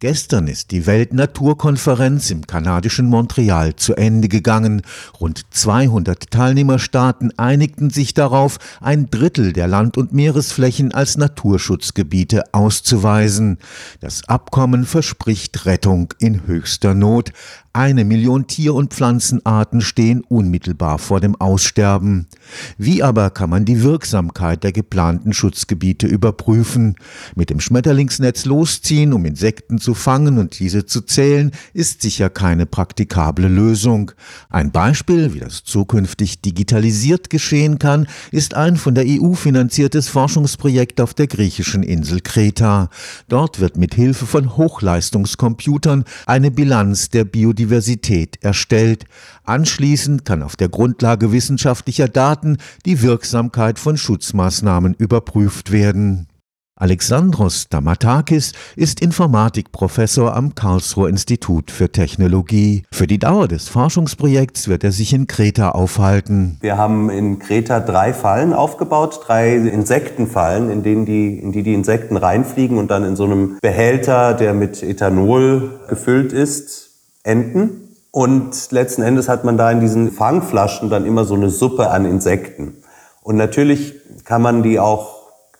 Gestern ist die Weltnaturkonferenz im kanadischen Montreal zu Ende gegangen. Rund 200 Teilnehmerstaaten einigten sich darauf, ein Drittel der Land- und Meeresflächen als Naturschutzgebiete auszuweisen. Das Abkommen verspricht Rettung in höchster Not. Eine Million Tier- und Pflanzenarten stehen unmittelbar vor dem Aussterben. Wie aber kann man die Wirksamkeit der geplanten Schutzgebiete überprüfen? Mit dem Schmetterlingsnetz losziehen, um Insekten zu fangen und diese zu zählen, ist sicher keine praktikable Lösung. Ein Beispiel, wie das zukünftig digitalisiert geschehen kann, ist ein von der EU finanziertes Forschungsprojekt auf der griechischen Insel Kreta. Dort wird mit Hilfe von Hochleistungscomputern eine Bilanz der Biodiversität erstellt. Anschließend kann auf der Grundlage wissenschaftlicher Daten die Wirksamkeit von Schutzmaßnahmen überprüft werden. Alexandros Damatakis ist Informatikprofessor am Karlsruher Institut für Technologie. Für die Dauer des Forschungsprojekts wird er sich in Kreta aufhalten. Wir haben in Kreta drei Fallen aufgebaut, drei Insektenfallen, in denen die, in die die Insekten reinfliegen und dann in so einem Behälter, der mit Ethanol gefüllt ist, enden. Und letzten Endes hat man da in diesen Fangflaschen dann immer so eine Suppe an Insekten. Und natürlich kann man die auch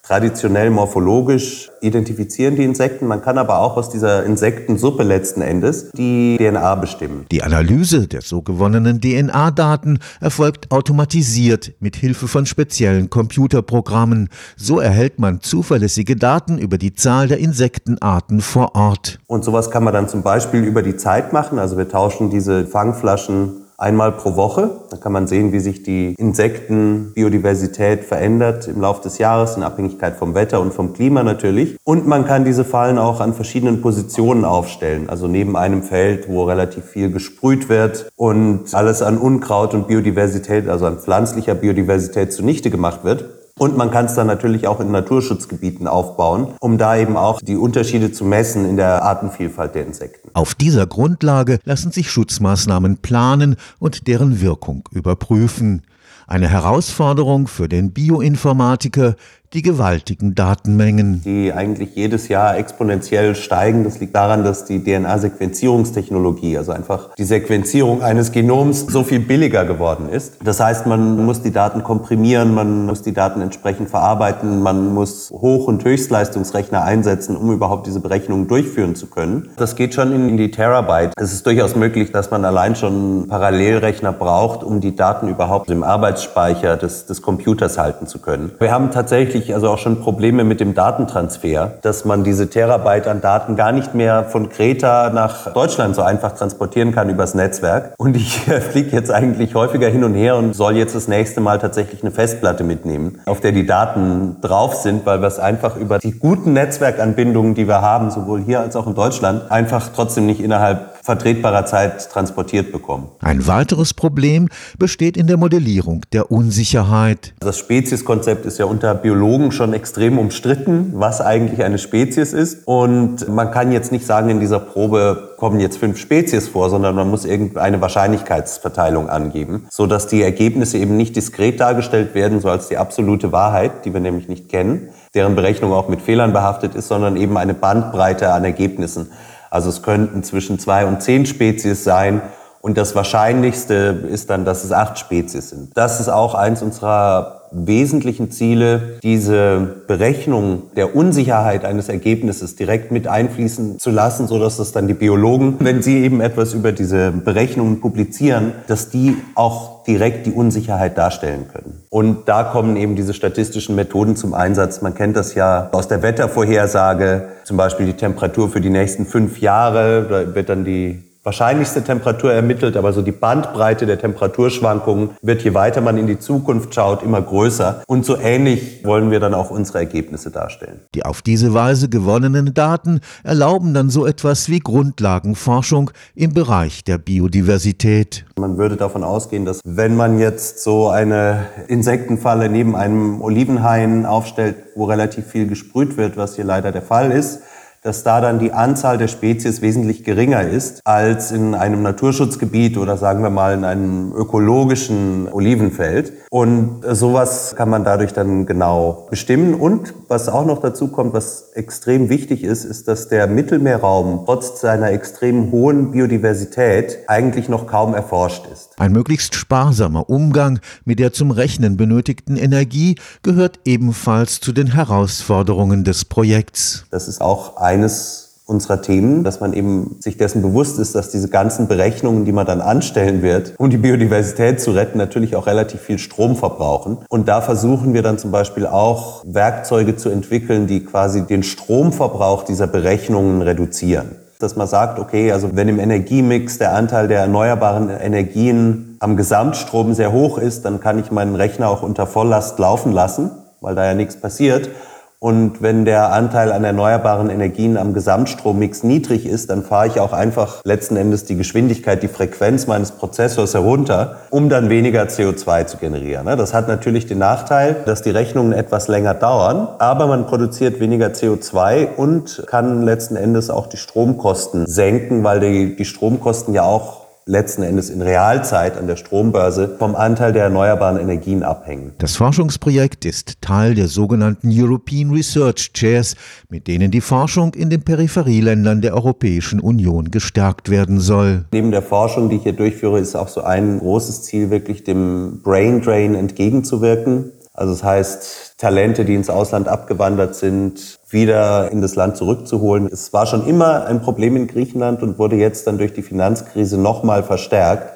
traditionell morphologisch identifizieren die Insekten. Man kann aber auch aus dieser Insektensuppe letzten Endes die DNA bestimmen. Die Analyse der so gewonnenen DNA-Daten erfolgt automatisiert mit Hilfe von speziellen Computerprogrammen. So erhält man zuverlässige Daten über die Zahl der Insektenarten vor Ort. Und sowas kann man dann zum Beispiel über die Zeit machen. Also wir tauschen diese Fangflaschen einmal pro Woche. Da kann man sehen, wie sich die Insektenbiodiversität verändert im Laufe des Jahres in Abhängigkeit vom Wetter und vom Klima natürlich. Und man kann diese Fallen auch an verschiedenen Positionen aufstellen. Also neben einem Feld, wo relativ viel gesprüht wird und alles an Unkraut und Biodiversität, also an pflanzlicher Biodiversität zunichte gemacht wird. Und man kann es dann natürlich auch in Naturschutzgebieten aufbauen, um da eben auch die Unterschiede zu messen in der Artenvielfalt der Insekten. Auf dieser Grundlage lassen sich Schutzmaßnahmen planen und deren Wirkung überprüfen. Eine Herausforderung für den Bioinformatiker, die gewaltigen Datenmengen. Die eigentlich jedes Jahr exponentiell steigen. Das liegt daran, dass die DNA-Sequenzierungstechnologie, also einfach die Sequenzierung eines Genoms, so viel billiger geworden ist. Das heißt, man muss die Daten komprimieren, man muss die Daten entsprechend verarbeiten, man muss Hoch- und Höchstleistungsrechner einsetzen, um überhaupt diese Berechnungen durchführen zu können. Das geht schon in die Terabyte. Es ist durchaus möglich, dass man allein schon Parallelrechner braucht, um die Daten überhaupt im Arbeitsspeicher des, des Computers halten zu können. Wir haben tatsächlich tatsächlich also auch schon Probleme mit dem Datentransfer, dass man diese Terabyte an Daten gar nicht mehr von Kreta nach Deutschland so einfach transportieren kann übers Netzwerk. Und ich fliege jetzt eigentlich häufiger hin und her und soll jetzt das nächste Mal tatsächlich eine Festplatte mitnehmen, auf der die Daten drauf sind, weil wir es einfach über die guten Netzwerkanbindungen, die wir haben, sowohl hier als auch in Deutschland, einfach trotzdem nicht innerhalb vertretbarer Zeit transportiert bekommen. Ein weiteres Problem besteht in der Modellierung der Unsicherheit. Das Spezieskonzept ist ja unter Biologen schon extrem umstritten, was eigentlich eine Spezies ist. Und man kann jetzt nicht sagen, in dieser Probe kommen jetzt fünf Spezies vor, sondern man muss irgendeine Wahrscheinlichkeitsverteilung angeben, sodass die Ergebnisse eben nicht diskret dargestellt werden, so als die absolute Wahrheit, die wir nämlich nicht kennen, deren Berechnung auch mit Fehlern behaftet ist, sondern eben eine Bandbreite an Ergebnissen. Also es könnten zwischen zwei und zehn Spezies sein. Und das Wahrscheinlichste ist dann, dass es acht Spezies sind. Das ist auch eins unserer wesentlichen Ziele, diese Berechnung der Unsicherheit eines Ergebnisses direkt mit einfließen zu lassen, so dass es dann die Biologen, wenn sie eben etwas über diese Berechnungen publizieren, dass die auch direkt die Unsicherheit darstellen können. Und da kommen eben diese statistischen Methoden zum Einsatz. Man kennt das ja aus der Wettervorhersage, zum Beispiel die Temperatur für die nächsten fünf Jahre. Da wird dann die wahrscheinlichste Temperatur ermittelt, aber so die Bandbreite der Temperaturschwankungen wird, je weiter man in die Zukunft schaut, immer größer. Und so ähnlich wollen wir dann auch unsere Ergebnisse darstellen. Die auf diese Weise gewonnenen Daten erlauben dann so etwas wie Grundlagenforschung im Bereich der Biodiversität. Man würde davon ausgehen, dass wenn man jetzt so eine Insektenfalle neben einem Olivenhain aufstellt, wo relativ viel gesprüht wird, was hier leider der Fall ist, dass da dann die Anzahl der Spezies wesentlich geringer ist als in einem Naturschutzgebiet oder sagen wir mal in einem ökologischen Olivenfeld. Und sowas kann man dadurch dann genau bestimmen. Und was auch noch dazu kommt, was extrem wichtig ist, ist, dass der Mittelmeerraum trotz seiner extrem hohen Biodiversität eigentlich noch kaum erforscht ist. Ein möglichst sparsamer Umgang mit der zum Rechnen benötigten Energie gehört ebenfalls zu den Herausforderungen des Projekts. Das ist auch eines unserer Themen, dass man eben sich dessen bewusst ist, dass diese ganzen Berechnungen, die man dann anstellen wird, um die Biodiversität zu retten, natürlich auch relativ viel Strom verbrauchen. Und da versuchen wir dann zum Beispiel auch Werkzeuge zu entwickeln, die quasi den Stromverbrauch dieser Berechnungen reduzieren. Dass man sagt, okay, also wenn im Energiemix der Anteil der erneuerbaren Energien am Gesamtstrom sehr hoch ist, dann kann ich meinen Rechner auch unter Volllast laufen lassen, weil da ja nichts passiert. Und wenn der Anteil an erneuerbaren Energien am Gesamtstrommix niedrig ist, dann fahre ich auch einfach letzten Endes die Geschwindigkeit, die Frequenz meines Prozessors herunter, um dann weniger CO2 zu generieren. Ne? Das hat natürlich den Nachteil, dass die Rechnungen etwas länger dauern, aber man produziert weniger CO2 und kann letzten Endes auch die Stromkosten senken, weil die, die Stromkosten ja auch letzten Endes in Realzeit an der Strombörse vom Anteil der erneuerbaren Energien abhängen. Das Forschungsprojekt ist Teil der sogenannten European Research Chairs, mit denen die Forschung in den Peripherieländern der Europäischen Union gestärkt werden soll. Neben der Forschung, die ich hier durchführe, ist auch so ein großes Ziel, wirklich dem Brain Drain entgegenzuwirken. Also das heißt, Talente, die ins Ausland abgewandert sind, wieder in das Land zurückzuholen. Es war schon immer ein Problem in Griechenland und wurde jetzt dann durch die Finanzkrise nochmal verstärkt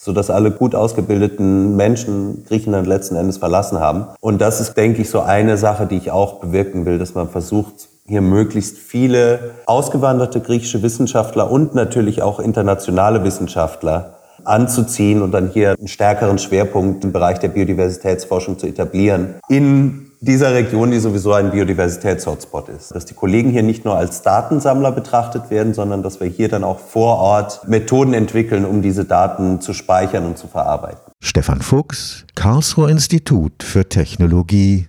sodass alle gut ausgebildeten Menschen Griechenland letzten Endes verlassen haben. Und das ist, denke ich, so eine Sache, die ich auch bewirken will, dass man versucht, hier möglichst viele ausgewanderte griechische Wissenschaftler und natürlich auch internationale Wissenschaftler anzuziehen und dann hier einen stärkeren Schwerpunkt im Bereich der Biodiversitätsforschung zu etablieren. In dieser Region, die sowieso ein Biodiversitätshotspot ist. Dass die Kollegen hier nicht nur als Datensammler betrachtet werden, sondern dass wir hier dann auch vor Ort Methoden entwickeln, um diese Daten zu speichern und zu verarbeiten. Stefan Fuchs, Karlsruher Institut für Technologie